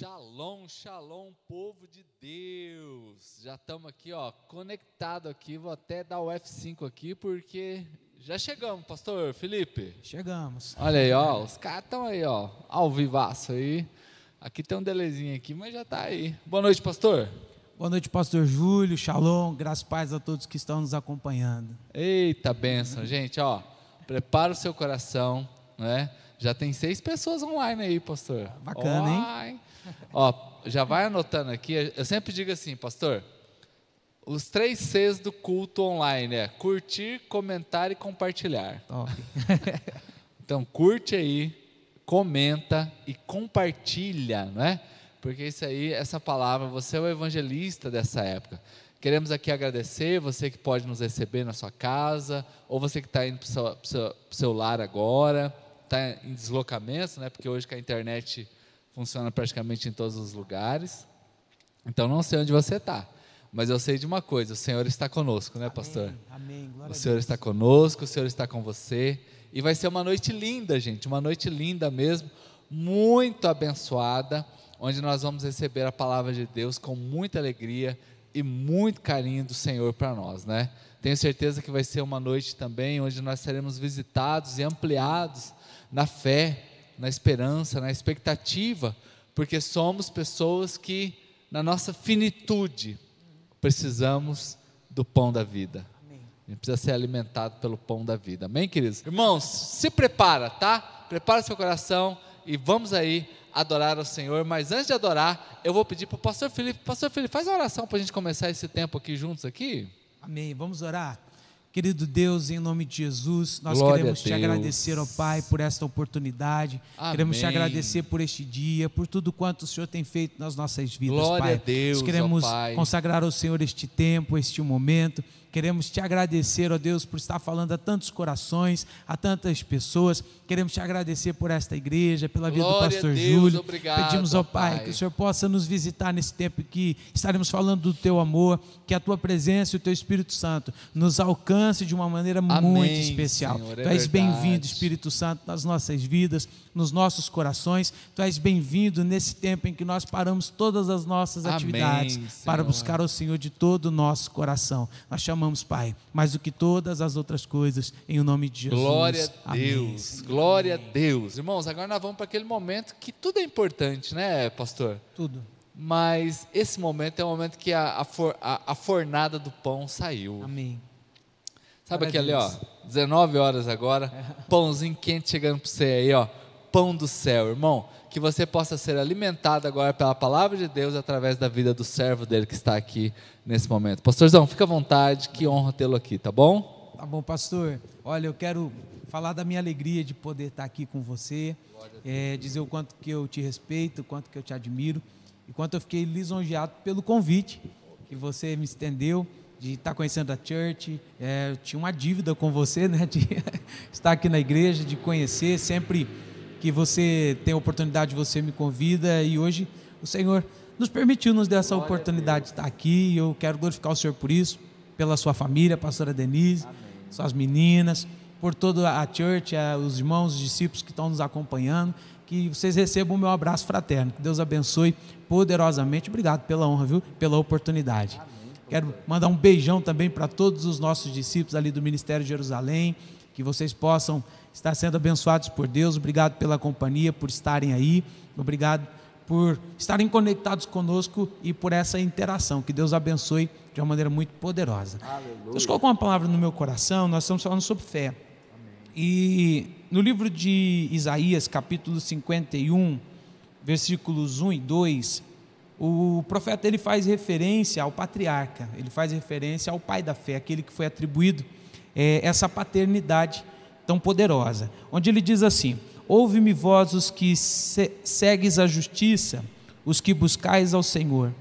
Shalom, shalom, povo de Deus. Já estamos aqui, ó, conectado aqui. Vou até dar o F5 aqui porque já chegamos, pastor Felipe. Chegamos. Olha aí, ó, os caras estão aí, ó, ao vivaço aí. Aqui tem um delezinho aqui, mas já está aí. Boa noite, pastor. Boa noite, pastor Júlio. Shalom, graças e paz a todos que estão nos acompanhando. Eita benção, gente, ó. Prepara o seu coração, né? Já tem seis pessoas online aí, pastor. Bacana, hein? Ó, já vai anotando aqui. Eu sempre digo assim, pastor. Os três Cs do culto online é curtir, comentar e compartilhar. Então, curte aí, comenta e compartilha, não é? Porque isso aí, essa palavra, você é o evangelista dessa época. Queremos aqui agradecer você que pode nos receber na sua casa, ou você que está indo para o seu, seu, lar agora está em deslocamento, né? Porque hoje que a internet funciona praticamente em todos os lugares. Então não sei onde você está, mas eu sei de uma coisa: o Senhor está conosco, né, pastor? Amém. Glória o Senhor está conosco, o Senhor está com você e vai ser uma noite linda, gente, uma noite linda mesmo, muito abençoada, onde nós vamos receber a palavra de Deus com muita alegria e muito carinho do Senhor para nós, né? Tenho certeza que vai ser uma noite também onde nós seremos visitados e ampliados na fé, na esperança, na expectativa, porque somos pessoas que, na nossa finitude, precisamos do pão da vida. A gente precisa ser alimentado pelo pão da vida. Amém, queridos? Irmãos, se prepara, tá? Prepara seu coração e vamos aí adorar ao Senhor. Mas antes de adorar, eu vou pedir para o pastor Felipe. Pastor Felipe, faz uma oração para a gente começar esse tempo aqui juntos aqui. Amém. Vamos orar. Querido Deus, em nome de Jesus, nós Glória queremos te agradecer, ó Pai, por esta oportunidade. Amém. Queremos te agradecer por este dia, por tudo quanto o Senhor tem feito nas nossas vidas, Glória Pai. A Deus, nós queremos consagrar ao Senhor este tempo, este momento. Queremos te agradecer, ó Deus, por estar falando a tantos corações, a tantas pessoas. Queremos te agradecer por esta igreja, pela vida Glória do pastor Deus, Júlio. Obrigado, Pedimos, ó pai, pai, que o Senhor possa nos visitar nesse tempo que estaremos falando do teu amor, que a tua presença e o teu Espírito Santo nos alcance de uma maneira Amém, muito especial. Senhor, é tu és bem-vindo, Espírito Santo, nas nossas vidas, nos nossos corações. Tu és bem-vindo nesse tempo em que nós paramos todas as nossas Amém, atividades Senhor. para buscar o Senhor de todo o nosso coração. Nós chamamos, Pai, mais do que todas as outras coisas, em o nome de Jesus. Glória a Amém. Deus, glória a Deus. Irmãos, agora nós vamos para aquele momento que tudo é importante, né, pastor? Tudo. Mas esse momento é o momento que a, a, for, a, a fornada do pão saiu. Amém. Sabe aquele, ó, Deus. 19 horas agora, pãozinho quente chegando para você aí, ó, pão do céu, irmão. Que você possa ser alimentado agora pela palavra de Deus através da vida do servo dele que está aqui nesse momento. Pastorzão, fica à vontade, que honra tê-lo aqui, tá bom? Tá bom, pastor. Olha, eu quero falar da minha alegria de poder estar aqui com você, é, dizer o quanto que eu te respeito, o quanto que eu te admiro, e quanto eu fiquei lisonjeado pelo convite que você me estendeu de estar conhecendo a church. É, eu tinha uma dívida com você, né, de estar aqui na igreja, de conhecer sempre que você tem a oportunidade, você me convida e hoje o Senhor nos permitiu nos dar essa oportunidade de estar aqui e eu quero glorificar o Senhor por isso, pela sua família, a pastora Denise, Amém. suas meninas, por toda a church, os irmãos, os discípulos que estão nos acompanhando, que vocês recebam o meu abraço fraterno, que Deus abençoe poderosamente, obrigado pela honra, viu, pela oportunidade. Quero mandar um beijão também para todos os nossos discípulos ali do Ministério de Jerusalém, que vocês possam estar sendo abençoados por Deus. Obrigado pela companhia, por estarem aí. Obrigado por estarem conectados conosco e por essa interação. Que Deus abençoe de uma maneira muito poderosa. Aleluia. Deus colocou uma palavra no meu coração, nós estamos falando sobre fé. Amém. E no livro de Isaías, capítulo 51, versículos 1 e 2, o profeta ele faz referência ao patriarca, ele faz referência ao pai da fé, aquele que foi atribuído é, essa paternidade tão poderosa, onde ele diz assim: Ouve-me vós os que se segues a justiça, os que buscais ao Senhor.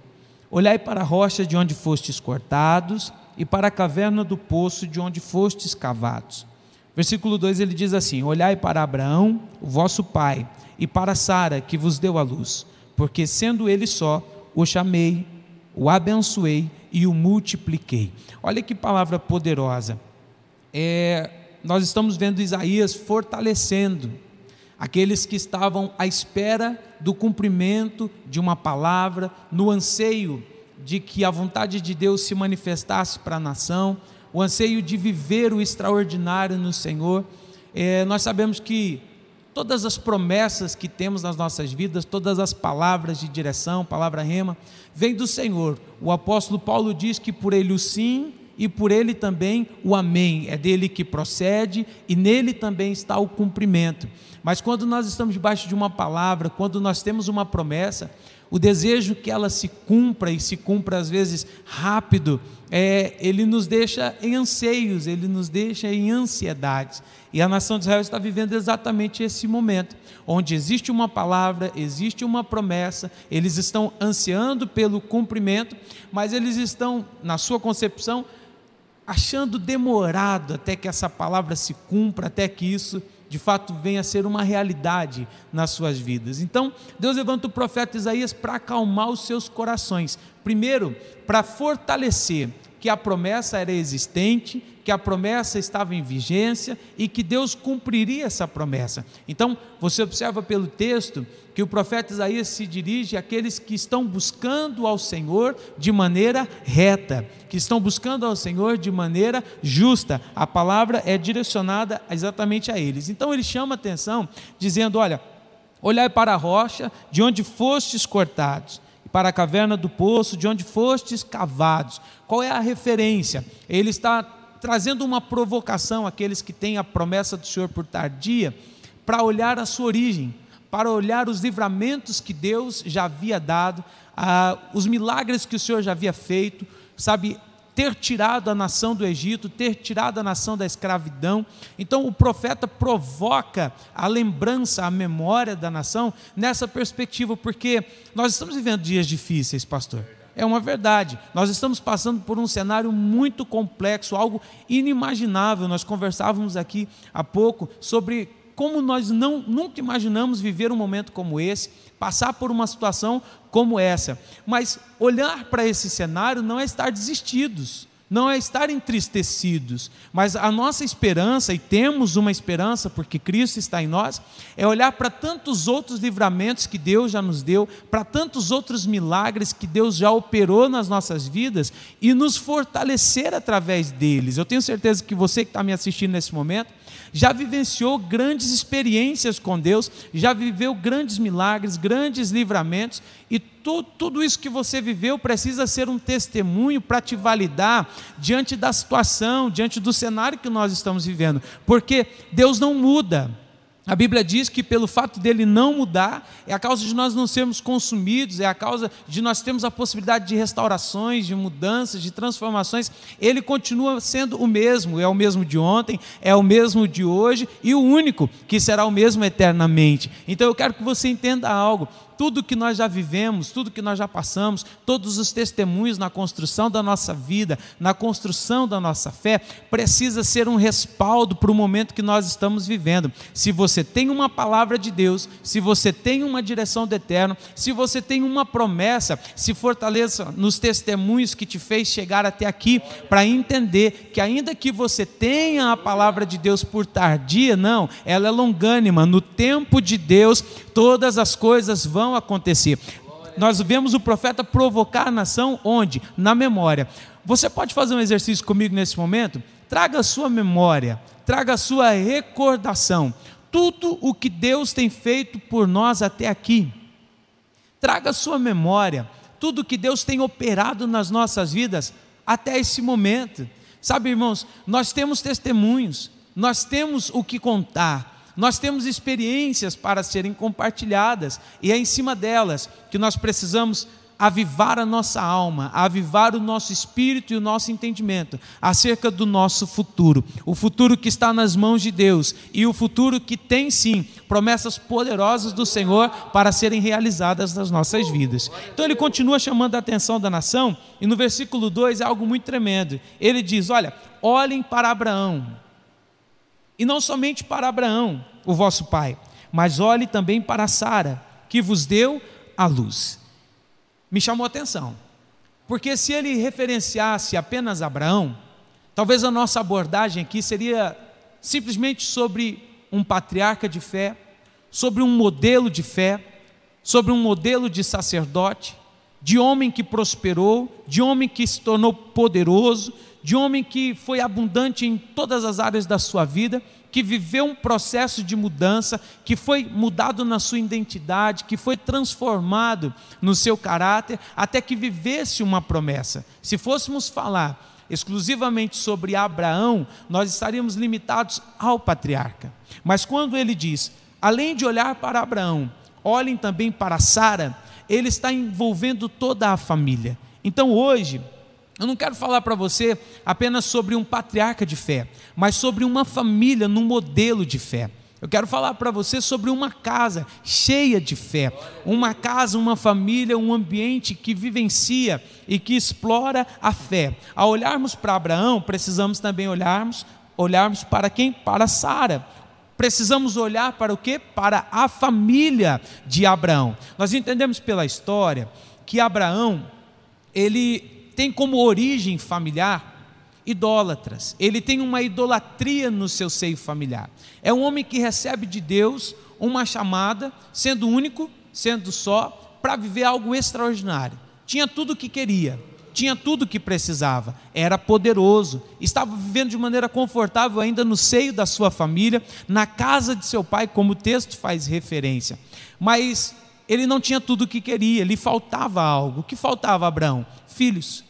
Olhai para a rocha de onde fostes cortados e para a caverna do poço de onde fostes cavados. Versículo 2 ele diz assim: Olhai para Abraão, o vosso pai, e para Sara, que vos deu a luz, porque sendo ele só, o chamei, o abençoei e o multipliquei. Olha que palavra poderosa. É, nós estamos vendo Isaías fortalecendo aqueles que estavam à espera do cumprimento de uma palavra, no anseio de que a vontade de Deus se manifestasse para a nação, o anseio de viver o extraordinário no Senhor. É, nós sabemos que todas as promessas que temos nas nossas vidas, todas as palavras de direção, palavra rema, vem do Senhor. O apóstolo Paulo diz que por ele o sim e por ele também o amém. É dele que procede e nele também está o cumprimento. Mas quando nós estamos debaixo de uma palavra, quando nós temos uma promessa, o desejo que ela se cumpra e se cumpra às vezes rápido, é, ele nos deixa em anseios, ele nos deixa em ansiedades. E a nação de Israel está vivendo exatamente esse momento, onde existe uma palavra, existe uma promessa, eles estão ansiando pelo cumprimento, mas eles estão, na sua concepção, achando demorado até que essa palavra se cumpra, até que isso de fato venha a ser uma realidade nas suas vidas. Então, Deus levanta o profeta Isaías para acalmar os seus corações. Primeiro, para fortalecer que a promessa era existente, que a promessa estava em vigência e que Deus cumpriria essa promessa. Então, você observa pelo texto que o profeta Isaías se dirige àqueles que estão buscando ao Senhor de maneira reta, que estão buscando ao Senhor de maneira justa. A palavra é direcionada exatamente a eles. Então, ele chama atenção, dizendo: Olha, olhai para a rocha de onde fostes cortados para a caverna do poço, de onde fostes cavados. Qual é a referência? Ele está trazendo uma provocação àqueles que têm a promessa do Senhor por tardia, para olhar a sua origem, para olhar os livramentos que Deus já havia dado, os milagres que o Senhor já havia feito, sabe, ter tirado a nação do Egito, ter tirado a nação da escravidão. Então o profeta provoca a lembrança, a memória da nação nessa perspectiva, porque nós estamos vivendo dias difíceis, pastor. É uma verdade. Nós estamos passando por um cenário muito complexo, algo inimaginável. Nós conversávamos aqui há pouco sobre como nós não, nunca imaginamos viver um momento como esse, passar por uma situação como essa. Mas olhar para esse cenário não é estar desistidos, não é estar entristecidos, mas a nossa esperança, e temos uma esperança porque Cristo está em nós, é olhar para tantos outros livramentos que Deus já nos deu, para tantos outros milagres que Deus já operou nas nossas vidas e nos fortalecer através deles. Eu tenho certeza que você que está me assistindo nesse momento, já vivenciou grandes experiências com Deus, já viveu grandes milagres, grandes livramentos, e tu, tudo isso que você viveu precisa ser um testemunho para te validar diante da situação, diante do cenário que nós estamos vivendo, porque Deus não muda. A Bíblia diz que pelo fato dele não mudar, é a causa de nós não sermos consumidos, é a causa de nós termos a possibilidade de restaurações, de mudanças, de transformações. Ele continua sendo o mesmo, é o mesmo de ontem, é o mesmo de hoje e o único que será o mesmo eternamente. Então eu quero que você entenda algo tudo que nós já vivemos, tudo que nós já passamos, todos os testemunhos na construção da nossa vida, na construção da nossa fé, precisa ser um respaldo para o momento que nós estamos vivendo. Se você tem uma palavra de Deus, se você tem uma direção do eterno, se você tem uma promessa, se fortaleça nos testemunhos que te fez chegar até aqui, para entender que ainda que você tenha a palavra de Deus por tardia, não, ela é longânima, no tempo de Deus todas as coisas vão acontecer. Nós vemos o profeta provocar a nação onde? Na memória. Você pode fazer um exercício comigo nesse momento? Traga a sua memória, traga a sua recordação, tudo o que Deus tem feito por nós até aqui. Traga a sua memória, tudo o que Deus tem operado nas nossas vidas até esse momento. Sabe, irmãos, nós temos testemunhos, nós temos o que contar, nós temos experiências para serem compartilhadas, e é em cima delas que nós precisamos avivar a nossa alma, avivar o nosso espírito e o nosso entendimento acerca do nosso futuro, o futuro que está nas mãos de Deus e o futuro que tem sim promessas poderosas do Senhor para serem realizadas nas nossas vidas. Então ele continua chamando a atenção da nação, e no versículo 2 é algo muito tremendo. Ele diz: Olha, olhem para Abraão, e não somente para Abraão, o vosso pai, mas olhe também para Sara, que vos deu a luz. Me chamou a atenção, porque se ele referenciasse apenas Abraão, talvez a nossa abordagem aqui seria simplesmente sobre um patriarca de fé, sobre um modelo de fé, sobre um modelo de sacerdote, de homem que prosperou, de homem que se tornou poderoso, de homem que foi abundante em todas as áreas da sua vida, que viveu um processo de mudança, que foi mudado na sua identidade, que foi transformado no seu caráter, até que vivesse uma promessa. Se fôssemos falar exclusivamente sobre Abraão, nós estaríamos limitados ao patriarca. Mas quando ele diz, além de olhar para Abraão, olhem também para Sara, ele está envolvendo toda a família. Então hoje, eu não quero falar para você apenas sobre um patriarca de fé, mas sobre uma família num modelo de fé. Eu quero falar para você sobre uma casa cheia de fé, uma casa, uma família, um ambiente que vivencia e que explora a fé. Ao olharmos para Abraão, precisamos também olharmos, olharmos para quem? Para Sara. Precisamos olhar para o que? Para a família de Abraão. Nós entendemos pela história que Abraão ele tem como origem familiar idólatras. Ele tem uma idolatria no seu seio familiar. É um homem que recebe de Deus uma chamada, sendo único, sendo só, para viver algo extraordinário. Tinha tudo o que queria, tinha tudo o que precisava, era poderoso, estava vivendo de maneira confortável ainda no seio da sua família, na casa de seu pai, como o texto faz referência. Mas ele não tinha tudo o que queria, lhe faltava algo. O que faltava a Abraão? Filhos.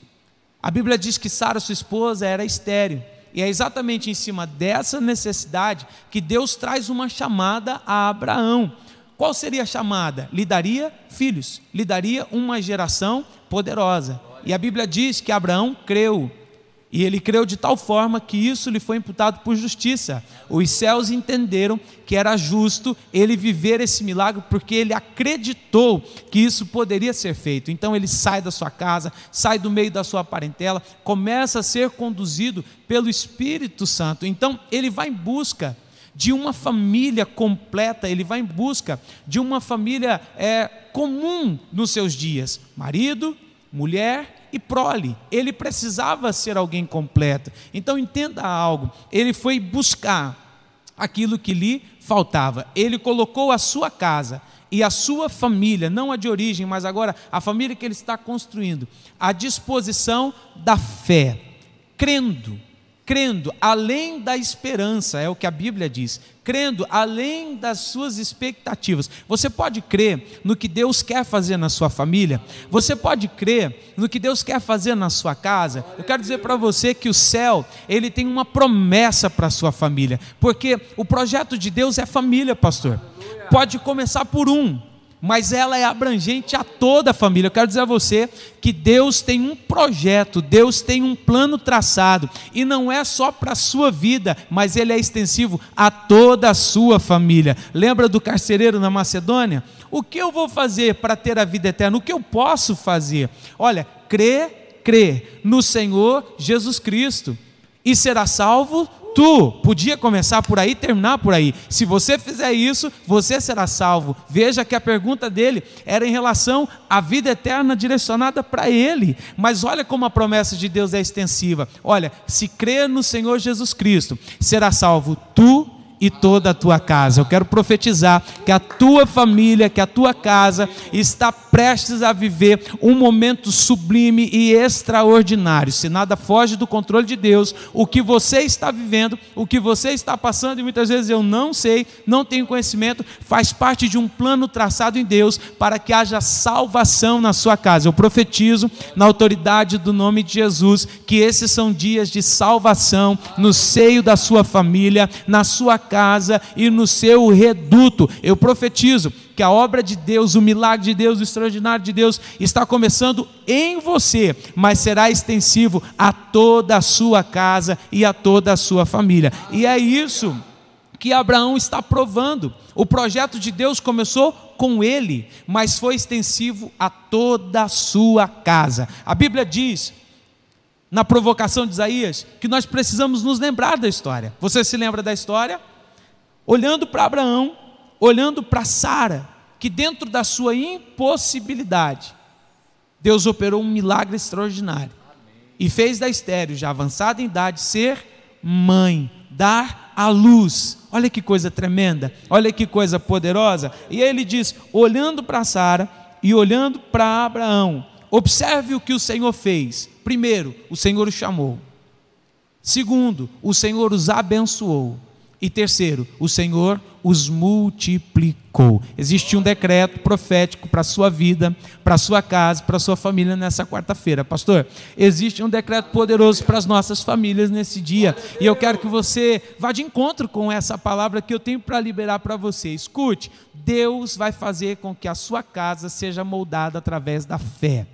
A Bíblia diz que Sara, sua esposa, era estéril. E é exatamente em cima dessa necessidade que Deus traz uma chamada a Abraão. Qual seria a chamada? Lhe daria filhos, lhe daria uma geração poderosa. E a Bíblia diz que Abraão creu. E ele creu de tal forma que isso lhe foi imputado por justiça. Os céus entenderam que era justo ele viver esse milagre, porque ele acreditou que isso poderia ser feito. Então ele sai da sua casa, sai do meio da sua parentela, começa a ser conduzido pelo Espírito Santo. Então ele vai em busca de uma família completa, ele vai em busca de uma família é, comum nos seus dias: marido, mulher e prole. Ele precisava ser alguém completo. Então entenda algo. Ele foi buscar aquilo que lhe faltava. Ele colocou a sua casa e a sua família, não a de origem, mas agora a família que ele está construindo, à disposição da fé, crendo crendo além da esperança, é o que a Bíblia diz, crendo além das suas expectativas. Você pode crer no que Deus quer fazer na sua família, você pode crer no que Deus quer fazer na sua casa. Eu quero dizer para você que o céu, ele tem uma promessa para a sua família, porque o projeto de Deus é família, pastor. Pode começar por um, mas ela é abrangente a toda a família. Eu quero dizer a você que Deus tem um projeto, Deus tem um plano traçado, e não é só para a sua vida, mas ele é extensivo a toda a sua família. Lembra do carcereiro na Macedônia? O que eu vou fazer para ter a vida eterna? O que eu posso fazer? Olha, crê, crê no Senhor Jesus Cristo e será salvo Tu podia começar por aí, terminar por aí. Se você fizer isso, você será salvo. Veja que a pergunta dele era em relação à vida eterna direcionada para ele. Mas olha como a promessa de Deus é extensiva. Olha, se crer no Senhor Jesus Cristo, será salvo tu e toda a tua casa. Eu quero profetizar que a tua família, que a tua casa está prestes a viver um momento sublime e extraordinário. Se nada foge do controle de Deus, o que você está vivendo, o que você está passando, e muitas vezes eu não sei, não tenho conhecimento, faz parte de um plano traçado em Deus para que haja salvação na sua casa. Eu profetizo na autoridade do nome de Jesus que esses são dias de salvação no seio da sua família, na sua casa e no seu reduto. Eu profetizo que a obra de Deus, o milagre de Deus, o extraordinário de Deus está começando em você, mas será extensivo a toda a sua casa e a toda a sua família. E é isso que Abraão está provando. O projeto de Deus começou com ele, mas foi extensivo a toda a sua casa. A Bíblia diz na provocação de Isaías que nós precisamos nos lembrar da história. Você se lembra da história? Olhando para Abraão, olhando para Sara, que dentro da sua impossibilidade, Deus operou um milagre extraordinário e fez da estéreo, já avançada em idade, ser mãe, dar à luz. Olha que coisa tremenda, olha que coisa poderosa. E ele diz: olhando para Sara e olhando para Abraão, observe o que o Senhor fez. Primeiro, o Senhor o chamou. Segundo, o Senhor os abençoou. E terceiro, o Senhor os multiplicou. Existe um decreto profético para a sua vida, para a sua casa, para a sua família nessa quarta-feira. Pastor, existe um decreto poderoso para as nossas famílias nesse dia. E eu quero que você vá de encontro com essa palavra que eu tenho para liberar para você. Escute, Deus vai fazer com que a sua casa seja moldada através da fé.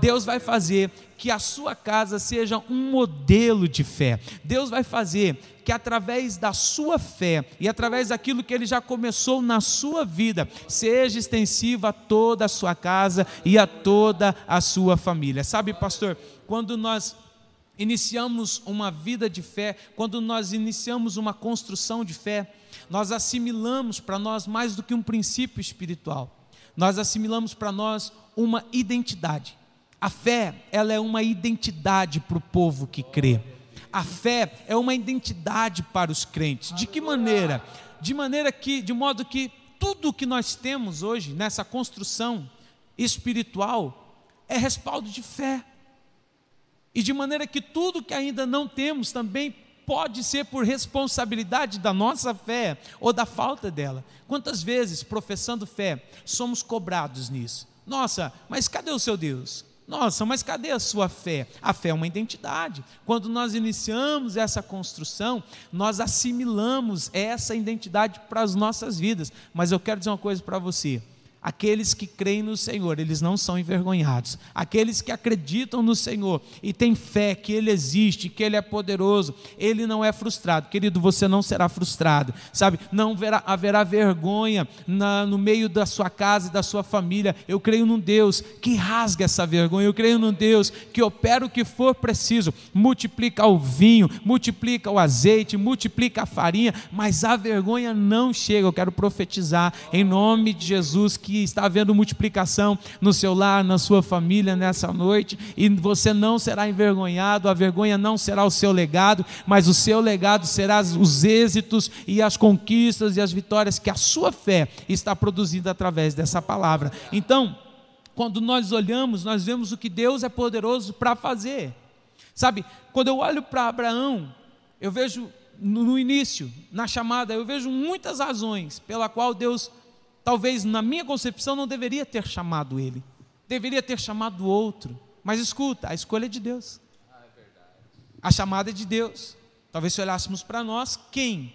Deus vai fazer que a sua casa seja um modelo de fé. Deus vai fazer que através da sua fé e através daquilo que ele já começou na sua vida, seja extensiva a toda a sua casa e a toda a sua família. Sabe, pastor, quando nós iniciamos uma vida de fé, quando nós iniciamos uma construção de fé, nós assimilamos para nós mais do que um princípio espiritual. Nós assimilamos para nós uma identidade. A fé, ela é uma identidade para o povo que crê. A fé é uma identidade para os crentes. De que maneira? De maneira que, de modo que tudo que nós temos hoje nessa construção espiritual é respaldo de fé. E de maneira que tudo que ainda não temos também pode ser por responsabilidade da nossa fé ou da falta dela. Quantas vezes, professando fé, somos cobrados nisso? Nossa, mas cadê o seu Deus? Nossa, mas cadê a sua fé? A fé é uma identidade. Quando nós iniciamos essa construção, nós assimilamos essa identidade para as nossas vidas. Mas eu quero dizer uma coisa para você: Aqueles que creem no Senhor, eles não são envergonhados. Aqueles que acreditam no Senhor e têm fé que Ele existe, que Ele é poderoso, Ele não é frustrado. Querido, você não será frustrado, sabe? Não haverá, haverá vergonha na, no meio da sua casa e da sua família. Eu creio num Deus que rasga essa vergonha. Eu creio num Deus que opera o que for preciso. Multiplica o vinho, multiplica o azeite, multiplica a farinha, mas a vergonha não chega. Eu quero profetizar em nome de Jesus está havendo multiplicação no seu lar, na sua família nessa noite, e você não será envergonhado, a vergonha não será o seu legado, mas o seu legado será os êxitos e as conquistas e as vitórias que a sua fé está produzindo através dessa palavra. Então, quando nós olhamos, nós vemos o que Deus é poderoso para fazer. Sabe, quando eu olho para Abraão, eu vejo no início, na chamada, eu vejo muitas razões pela qual Deus talvez na minha concepção não deveria ter chamado ele, deveria ter chamado outro. Mas escuta, a escolha é de Deus. A chamada é de Deus. Talvez se olhássemos para nós, quem?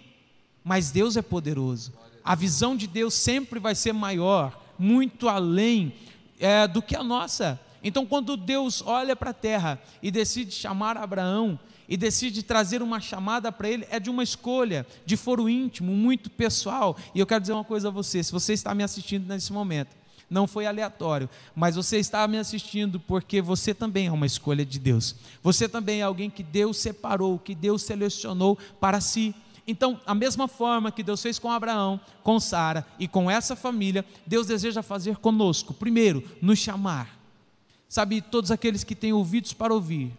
Mas Deus é poderoso. A visão de Deus sempre vai ser maior, muito além é, do que a nossa. Então, quando Deus olha para a terra e decide chamar Abraão, e decide trazer uma chamada para ele, é de uma escolha, de foro íntimo, muito pessoal. E eu quero dizer uma coisa a você: se você está me assistindo nesse momento, não foi aleatório, mas você está me assistindo porque você também é uma escolha de Deus. Você também é alguém que Deus separou, que Deus selecionou para si. Então, a mesma forma que Deus fez com Abraão, com Sara e com essa família, Deus deseja fazer conosco. Primeiro, nos chamar. Sabe, todos aqueles que têm ouvidos para ouvir,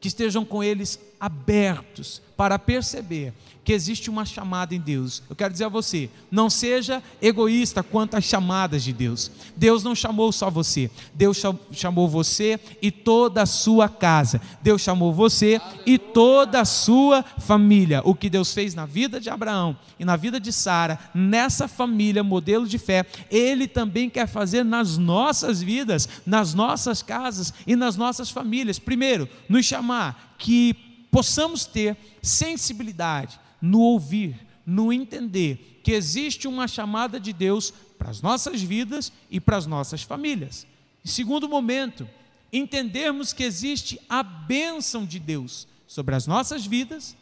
que estejam com eles abertos para perceber que existe uma chamada em Deus. Eu quero dizer a você, não seja egoísta quanto às chamadas de Deus. Deus não chamou só você, Deus chamou você e toda a sua casa. Deus chamou você e toda a sua família. O que Deus fez na vida de Abraão e na vida de Sara, nessa família, modelo de fé, Ele também quer fazer nas nossas vidas, nas nossas casas e nas nossas famílias. Primeiro, nos chamar que possamos ter sensibilidade no ouvir, no entender que existe uma chamada de Deus para as nossas vidas e para as nossas famílias. Em segundo momento, entendermos que existe a bênção de Deus sobre as nossas vidas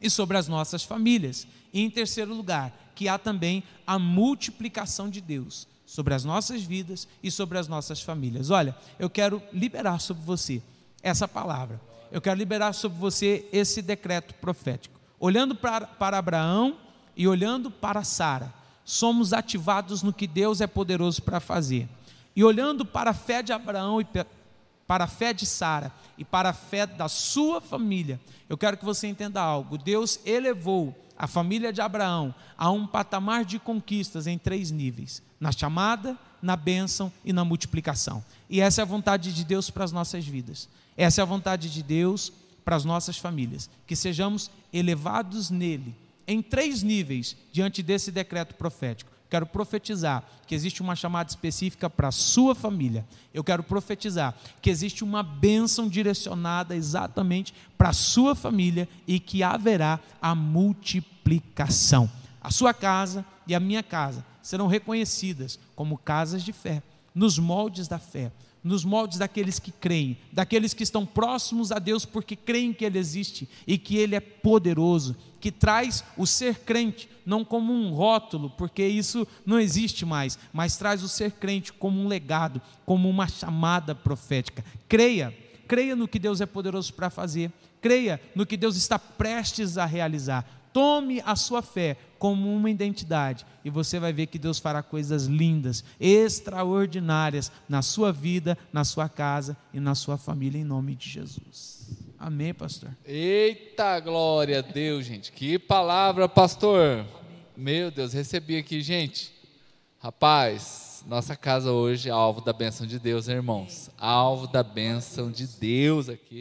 e sobre as nossas famílias. E em terceiro lugar, que há também a multiplicação de Deus sobre as nossas vidas e sobre as nossas famílias. Olha, eu quero liberar sobre você essa palavra eu quero liberar sobre você esse decreto profético. Olhando para, para Abraão e olhando para Sara, somos ativados no que Deus é poderoso para fazer. E olhando para a fé de Abraão e para a fé de Sara e para a fé da sua família, eu quero que você entenda algo. Deus elevou a família de Abraão a um patamar de conquistas em três níveis: na chamada, na bênção e na multiplicação. E essa é a vontade de Deus para as nossas vidas. Essa é a vontade de Deus para as nossas famílias, que sejamos elevados nele em três níveis diante desse decreto profético. Quero profetizar que existe uma chamada específica para a sua família. Eu quero profetizar que existe uma bênção direcionada exatamente para a sua família e que haverá a multiplicação. A sua casa e a minha casa serão reconhecidas como casas de fé, nos moldes da fé, nos moldes daqueles que creem, daqueles que estão próximos a Deus porque creem que Ele existe e que Ele é poderoso, que traz o ser crente não como um rótulo, porque isso não existe mais, mas traz o ser crente como um legado, como uma chamada profética. Creia, creia no que Deus é poderoso para fazer, creia no que Deus está prestes a realizar. Tome a sua fé como uma identidade e você vai ver que Deus fará coisas lindas, extraordinárias na sua vida, na sua casa e na sua família, em nome de Jesus. Amém, pastor? Eita glória a Deus, gente. Que palavra, pastor. Meu Deus, recebi aqui, gente. Rapaz, nossa casa hoje é alvo da bênção de Deus, irmãos. Alvo da bênção de Deus aqui.